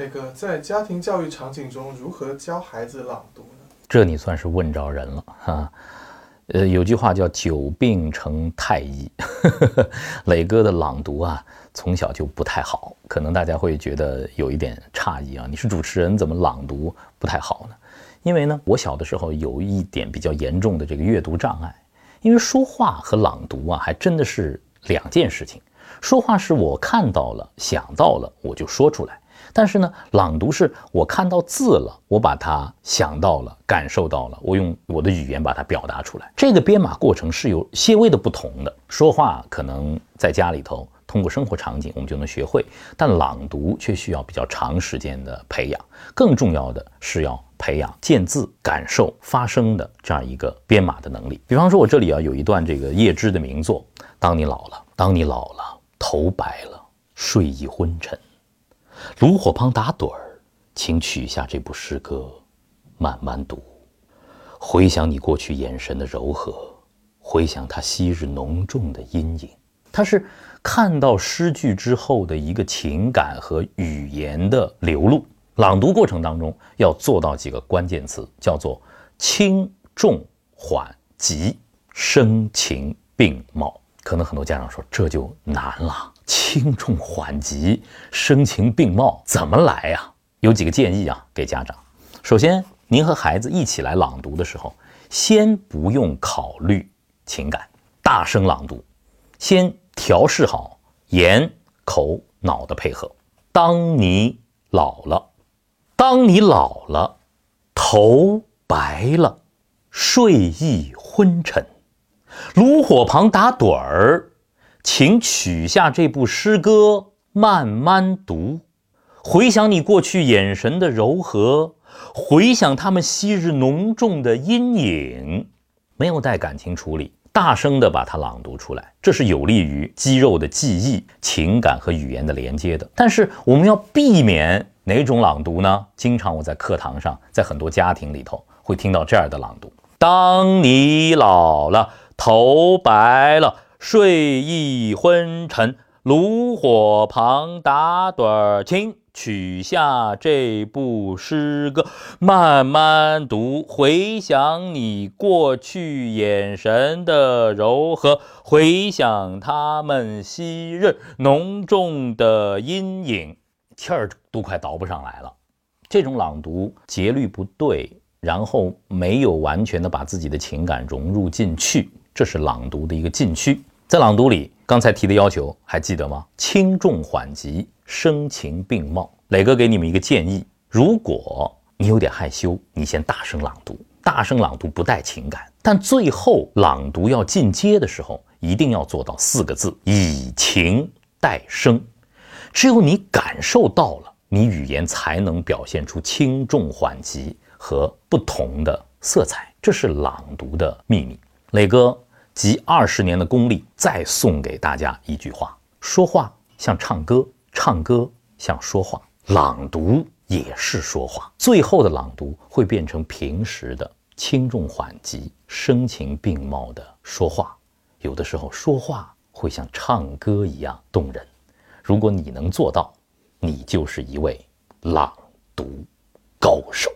那个在家庭教育场景中，如何教孩子朗读呢？这你算是问着人了哈。呃，有句话叫“久病成太医”，磊哥的朗读啊，从小就不太好，可能大家会觉得有一点诧异啊。你是主持人，怎么朗读不太好呢？因为呢，我小的时候有一点比较严重的这个阅读障碍，因为说话和朗读啊，还真的是两件事情。说话是我看到了、想到了，我就说出来。但是呢，朗读是我看到字了，我把它想到了、感受到了，我用我的语言把它表达出来。这个编码过程是有些微的不同的。说话可能在家里头通过生活场景我们就能学会，但朗读却需要比较长时间的培养。更重要的是要培养见字、感受、发声的这样一个编码的能力。比方说，我这里啊有一段这个叶芝的名作：当你老了，当你老了，头白了，睡意昏沉。炉火旁打盹儿，请取下这部诗歌，慢慢读，回想你过去眼神的柔和，回想他昔日浓重的阴影。他是看到诗句之后的一个情感和语言的流露。朗读过程当中要做到几个关键词，叫做轻重缓急，声情并茂。可能很多家长说这就难了。轻重缓急，声情并茂，怎么来呀？有几个建议啊，给家长。首先，您和孩子一起来朗读的时候，先不用考虑情感，大声朗读，先调试好眼、口、脑的配合。当你老了，当你老了，头白了，睡意昏沉，炉火旁打盹儿。请取下这部诗歌，慢慢读，回想你过去眼神的柔和，回想他们昔日浓重的阴影，没有带感情处理，大声的把它朗读出来，这是有利于肌肉的记忆、情感和语言的连接的。但是我们要避免哪种朗读呢？经常我在课堂上，在很多家庭里头会听到这样的朗读：当你老了，头白了。睡意昏沉，炉火旁打盹儿，请取下这部诗歌，慢慢读，回想你过去眼神的柔和，回想他们昔日浓重的阴影，气儿都快倒不上来了。这种朗读节律不对，然后没有完全的把自己的情感融入进去，这是朗读的一个禁区。在朗读里，刚才提的要求还记得吗？轻重缓急，声情并茂。磊哥给你们一个建议：如果你有点害羞，你先大声朗读，大声朗读不带情感，但最后朗读要进阶的时候，一定要做到四个字：以情代声。只有你感受到了，你语言才能表现出轻重缓急和不同的色彩。这是朗读的秘密。磊哥。集二十年的功力，再送给大家一句话：说话像唱歌，唱歌像说话，朗读也是说话。最后的朗读会变成平时的轻重缓急、声情并茂的说话。有的时候说话会像唱歌一样动人。如果你能做到，你就是一位朗读高手。